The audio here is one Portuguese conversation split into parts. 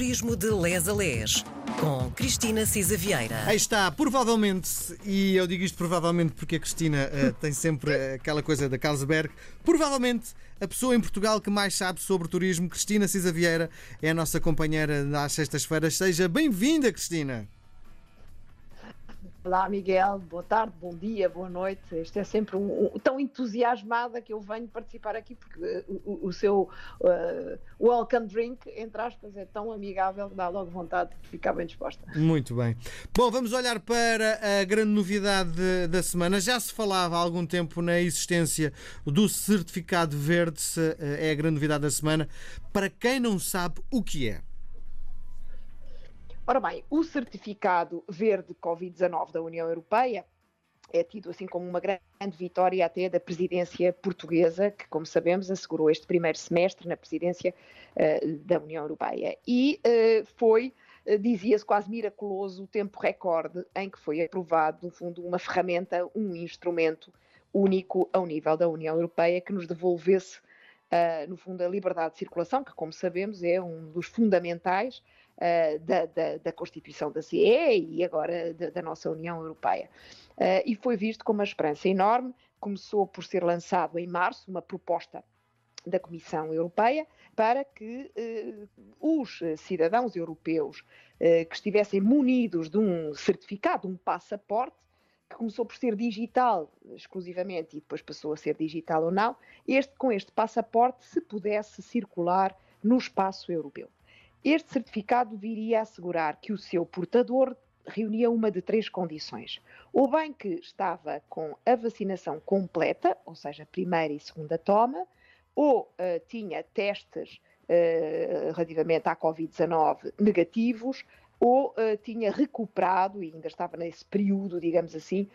Turismo de Les a Les, com Cristina Cisa Vieira. Aí está, provavelmente, e eu digo isto provavelmente porque a Cristina uh, tem sempre aquela coisa da Carlsberg, provavelmente a pessoa em Portugal que mais sabe sobre turismo, Cristina Cisa Vieira, é a nossa companheira às sextas-feiras. Seja bem-vinda, Cristina! Olá, Miguel. Boa tarde, bom dia, boa noite. Este é sempre um, um tão entusiasmada que eu venho participar aqui, porque o, o seu uh, welcome drink, entre aspas, é tão amigável que dá logo vontade de ficar bem disposta. Muito bem. Bom, vamos olhar para a grande novidade da semana. Já se falava há algum tempo na existência do certificado verde, é a grande novidade da semana. Para quem não sabe o que é. Ora bem, o certificado verde Covid-19 da União Europeia é tido assim como uma grande vitória até da presidência portuguesa, que, como sabemos, assegurou este primeiro semestre na presidência uh, da União Europeia. E uh, foi, uh, dizia-se, quase miraculoso o tempo recorde em que foi aprovado, no fundo, uma ferramenta, um instrumento único ao nível da União Europeia que nos devolvesse, no fundo, a liberdade de circulação, que, como sabemos, é um dos fundamentais uh, da, da, da, Constituição da CE e agora da, da nossa União Europeia. Uh, e foi visto com uma esperança enorme. Começou por ser lançado em março uma proposta da Comissão Europeia para que uh, os cidadãos europeus que estivessem munidos de um certificado, um passaporte, que começou por ser digital exclusivamente e depois passou a ser digital ou não, este, com este passaporte se pudesse circular no espaço europeu. Este certificado viria a assegurar que o seu portador reunia uma de três condições. Ou bem que estava com a vacinação completa, ou seja, primeira e segunda toma, ou uh, tinha testes uh, relativamente à Covid-19 negativos, ou uh, tinha recuperado, e ainda estava nesse período, digamos assim,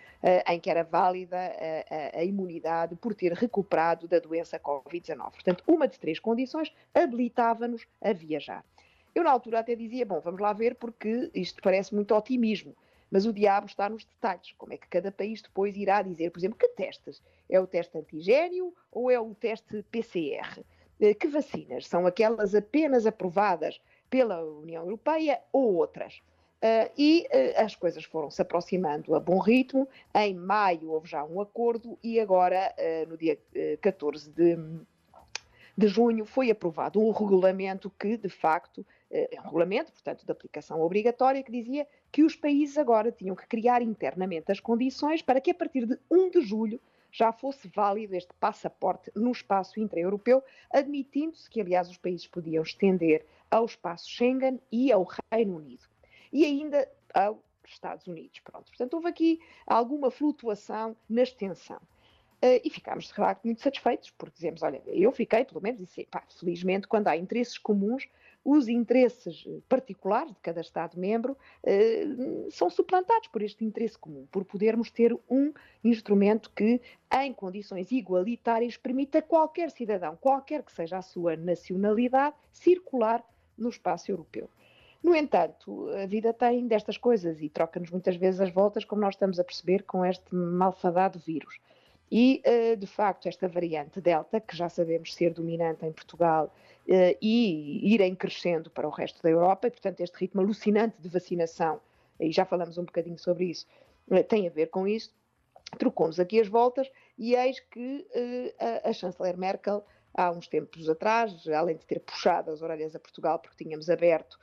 em que era válida a, a imunidade por ter recuperado da doença Covid-19. Portanto, uma de três condições habilitava-nos a viajar. Eu, na altura, até dizia: bom, vamos lá ver, porque isto parece muito otimismo. Mas o diabo está nos detalhes. Como é que cada país depois irá dizer, por exemplo, que testes? É o teste antigênio ou é o teste PCR? Eh, que vacinas? São aquelas apenas aprovadas pela União Europeia ou outras? Uh, e uh, as coisas foram se aproximando a bom ritmo. Em maio houve já um acordo e agora, uh, no dia 14 de, de junho, foi aprovado um regulamento que, de facto, é um regulamento, portanto, de aplicação obrigatória, que dizia que os países agora tinham que criar internamente as condições para que a partir de 1 de julho já fosse válido este passaporte no espaço intra-europeu, admitindo-se que, aliás, os países podiam estender ao espaço Schengen e ao Reino Unido. E ainda aos Estados Unidos. Pronto. Portanto, houve aqui alguma flutuação na extensão. Uh, e ficámos de facto muito satisfeitos, porque dizemos, olha, eu fiquei, pelo menos, disse, pá, felizmente, quando há interesses comuns, os interesses particulares de cada Estado-membro eh, são suplantados por este interesse comum, por podermos ter um instrumento que, em condições igualitárias, permita a qualquer cidadão, qualquer que seja a sua nacionalidade, circular no espaço europeu. No entanto, a vida tem destas coisas e troca-nos muitas vezes as voltas, como nós estamos a perceber com este malfadado vírus. E, eh, de facto, esta variante Delta, que já sabemos ser dominante em Portugal uh, e irem crescendo para o resto da Europa, e portanto este ritmo alucinante de vacinação, e já falamos um bocadinho sobre isso, uh, tem a ver com isso, trocou-nos aqui as voltas e eis que a, chanceler Merkel, há uns tempos atrás, além de ter puxado as orelhas a Portugal porque tínhamos aberto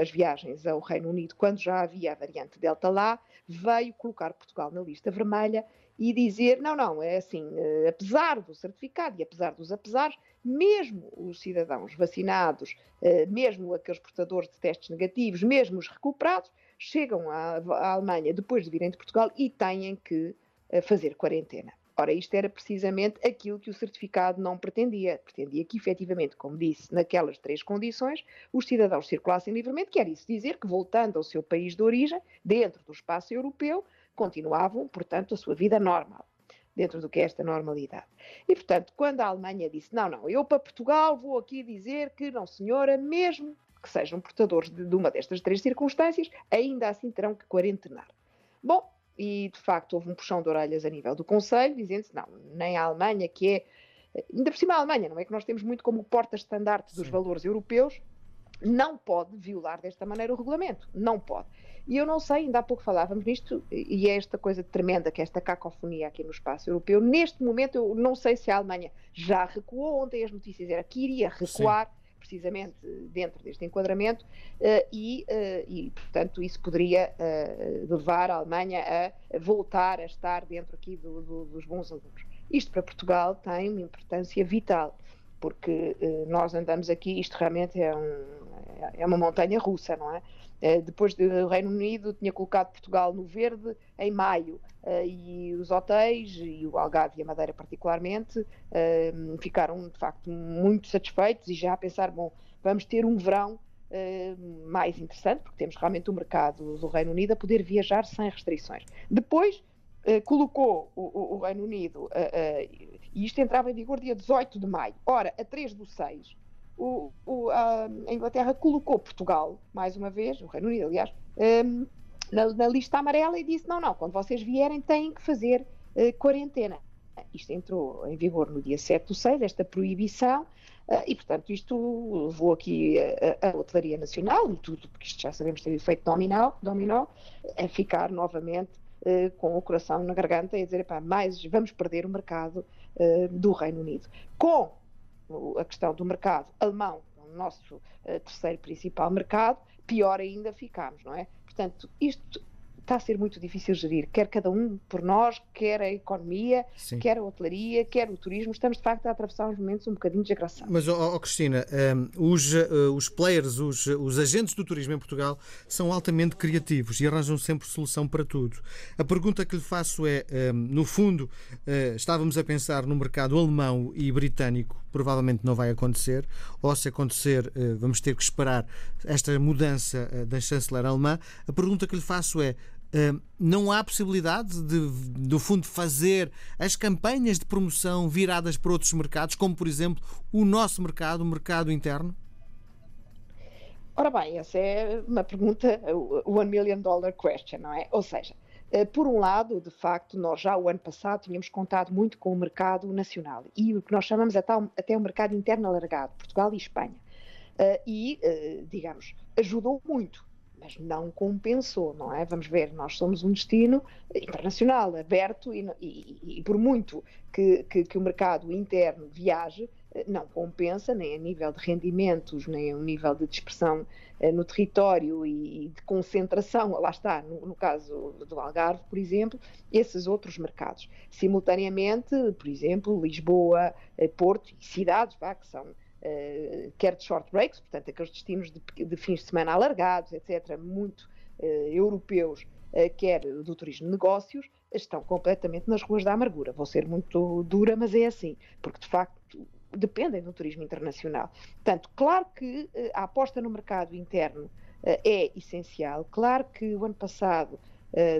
as viagens ao Reino Unido, quando já havia a variante Delta lá, veio colocar Portugal na lista vermelha e dizer: não, não, é assim, uh, apesar do certificado e apesar dos apesares, mesmo os cidadãos vacinados, uh, mesmo aqueles portadores de testes negativos, mesmo os recuperados, chegam à, à Alemanha depois de virem de Portugal e têm que fazer quarentena. Ora, isto era precisamente aquilo que o certificado não pretendia. Pretendia que, efetivamente, como disse, naquelas três condições, os cidadãos circulassem livremente, quer isso dizer que, voltando ao seu país de origem, dentro do espaço europeu, continuavam, portanto, a sua vida normal, dentro do que é esta normalidade. E, portanto, quando a Alemanha disse, não, não, eu para Portugal vou aqui dizer que, não senhora, mesmo que sejam portadores de, de uma destas três circunstâncias, ainda assim terão que quarentenar. Bom, e de facto houve um puxão de orelhas a nível do Conselho, dizendo-se, não, nem a Alemanha, que é, ainda por cima a Alemanha, não é que nós temos muito como porta-estandarte dos valores europeus, não pode violar desta maneira o regulamento. Não pode. E eu não sei, ainda há pouco falávamos nisto, e é esta coisa tremenda, que é esta cacofonia aqui no espaço europeu. Neste momento, eu não sei se a Alemanha já recuou. Ontem as notícias era que iria recuar. Sim precisamente dentro deste enquadramento, uh, e, uh, e, portanto, isso poderia uh, levar a Alemanha a voltar a estar dentro aqui do, do, dos bons alunos. Isto para Portugal tem uma importância vital, porque nós andamos aqui, isto realmente é, um, é uma montanha russa, não é? Eh, depois do Reino Unido tinha colocado Portugal no verde em maio eh, e os hotéis e o Algarve e a Madeira particularmente eh, ficaram de facto muito satisfeitos e já a pensar, bom, vamos ter um verão mais interessante, porque temos realmente o mercado do Reino Unido a poder viajar sem restrições. Depois colocou o, Reino Unido, e isto entrava em vigor dia 18 de maio. Ora, a 3 do 6, o, o, a, Inglaterra colocou Portugal, mais uma vez, o Reino Unido, aliás, um, na, na, lista amarela e disse: não, não, quando vocês vierem têm que fazer uh, quarentena. Isto entrou em vigor no dia 7 do 6, esta proibição, uh, e portanto isto levou aqui a, a hotelaria nacional e tudo, porque isto já sabemos ter efeito dominó, dominó a ficar novamente uh, com o coração na garganta e dizer: mais vamos perder o mercado do Reino Unido. Com a questão do mercado alemão, o nosso uh, terceiro principal mercado, pior ainda ficamos, não é? Portanto, isto está a ser muito difícil gerir, quer cada um por nós, quer a economia, Sim. quer a hotelaria, quer o turismo. Estamos de facto a atravessar uns momentos um bocadinho desgraçados. Mas, oh, oh Cristina, um, os, uh, os players, os, os agentes do turismo em Portugal são altamente criativos e arranjam sempre solução para tudo. A pergunta que lhe faço é: um, no fundo, uh, estávamos a pensar no mercado alemão e britânico, provavelmente não vai acontecer, ou se acontecer, uh, vamos ter que esperar esta mudança da chanceler alemã. A pergunta que lhe faço é: não há possibilidade de, do fundo, fazer as campanhas de promoção viradas para outros mercados, como por exemplo o nosso mercado, o mercado interno? Ora bem, essa é uma pergunta, one million dollar question, não é? Ou seja, eh, por um lado, de facto, nós já o ano passado tínhamos contado muito com o mercado nacional e o que nós chamamos até, até o mercado interno alargado, Portugal e Espanha. Eh, e, eh, digamos, ajudou muito mas não compensou, não é? Vamos ver, nós somos um destino internacional, aberto, e, e, e por muito que, que, que, o mercado interno viaje, não compensa nem a nível de rendimentos, nem a nível de dispersão eh, no território e, e, de concentração, lá está, no, no, caso do Algarve, por exemplo, esses outros mercados. Simultaneamente, por exemplo, Lisboa, eh, Porto e cidades, vá, que são uh, quer de short breaks, portanto, aqueles destinos de, de fins de semana alargados, etc., muito uh, europeus, uh, quer do turismo de negócios, estão completamente nas ruas da amargura. Vou ser muito dura, mas é assim, porque de facto dependem do turismo internacional. Portanto, claro que a aposta no mercado interno é essencial, claro que o ano passado,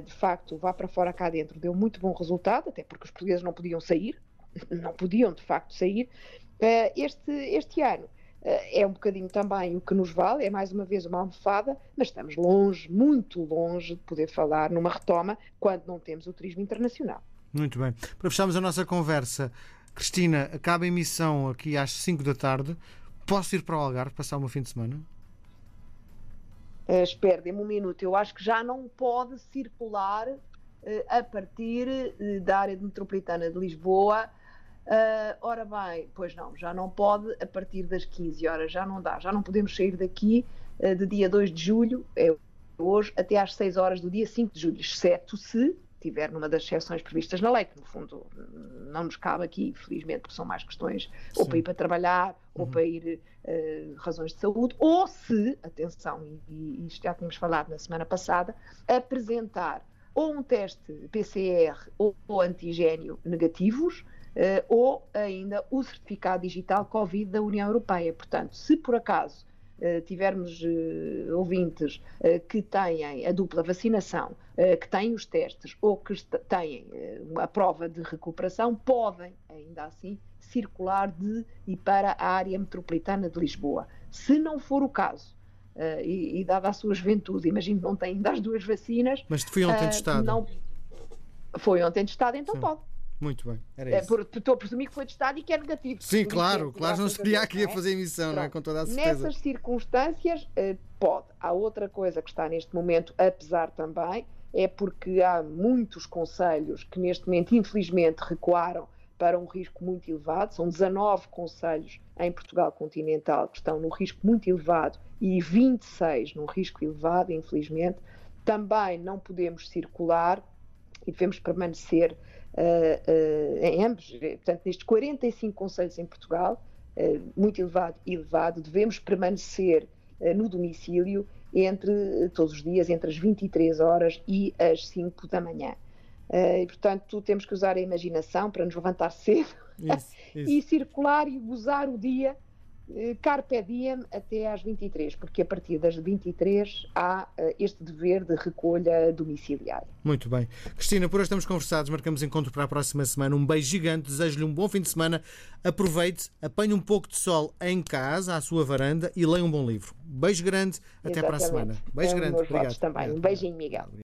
de facto, vá para fora cá dentro deu muito bom resultado, até porque os portugueses não podiam sair, não podiam de facto sair, eh, este, este ano eh, é um bocadinho também o que nos vale, é mais uma vez uma almofada, mas estamos longe, muito longe de poder falar numa retoma quando não temos o turismo internacional. Muito bem. Para fecharmos a nossa conversa, Cristina, acaba a emissão aqui às 5 da tarde. Posso ir para o Algarve passar uma fim de semana? Uh, espera, dê-me um minuto. Eu acho que já não pode circular uh, a partir uh, da área metropolitana de Lisboa Uh, ora bem, pois não, já não pode a partir das 15 horas, já não dá, já não podemos sair daqui uh, de dia 2 de julho, é hoje, até às 6 horas do dia 5 de julho, exceto se tiver numa das exceções previstas na lei, que no fundo não nos cabe aqui, felizmente, porque são mais questões Sim. ou para ir para trabalhar, uhum. ou para ir uh, razões de saúde, ou se, atenção, e, e isto já tínhamos falado na semana passada, apresentar ou um teste PCR ou, ou antigênio negativos, ou ainda o certificado digital Covid da União Europeia. Portanto, se por acaso uh, tivermos uh, ouvintes que têm a dupla vacinação, que têm os testes ou que têm a prova de recuperação, podem, ainda assim, circular de e para a área metropolitana de Lisboa. Se não for o caso, e, e, dada a sua juventude, imagino que não tem ainda as duas vacinas. Mas foi ontem testado. Não... Foi ontem testado, então Sim. pode. Muito bem, era Eh, isso. por- Estou a presumir que foi testado e que é negativo. Sim, claro, exemplo, claro, não graças a estaria Deus, aqui a não é? fazer emissão, não é? Pronto. Com toda a certeza. Nessas circunstâncias, eh, pode. Há outra coisa que está neste momento, apesar também, é porque há muitos conselhos que neste momento, infelizmente, recuaram para um risco muito elevado. São 19 conselhos em Portugal continental que estão no risco muito elevado e 26 num risco elevado, infelizmente. Também não podemos circular e devemos permanecer em ambos, eh, portanto, nestes 45 conselhos em Portugal, eh, muito elevado e elevado, devemos permanecer eh, no domicílio entre eh, todos os dias, entre as 23 horas e as 5 da manhã. Eh, e, portanto, temos que usar a imaginação para nos levantar cedo Isso, isso. e circular e gozar o dia eh, carpe diem até às 23, porque a partir das 23 há eh, este dever de recolha domiciliária. Muito bem. Cristina, por hoje estamos conversados, marcamos encontro para a próxima semana. Um beijo gigante, desejo-lhe um bom fim de semana. Aproveite, apanhe um pouco de sol em casa, à sua varanda e leia um bom livro. Beijo grande, até para a Exatamente. semana. Beijo É grande, obrigado. também. Um beijinho, Miguel.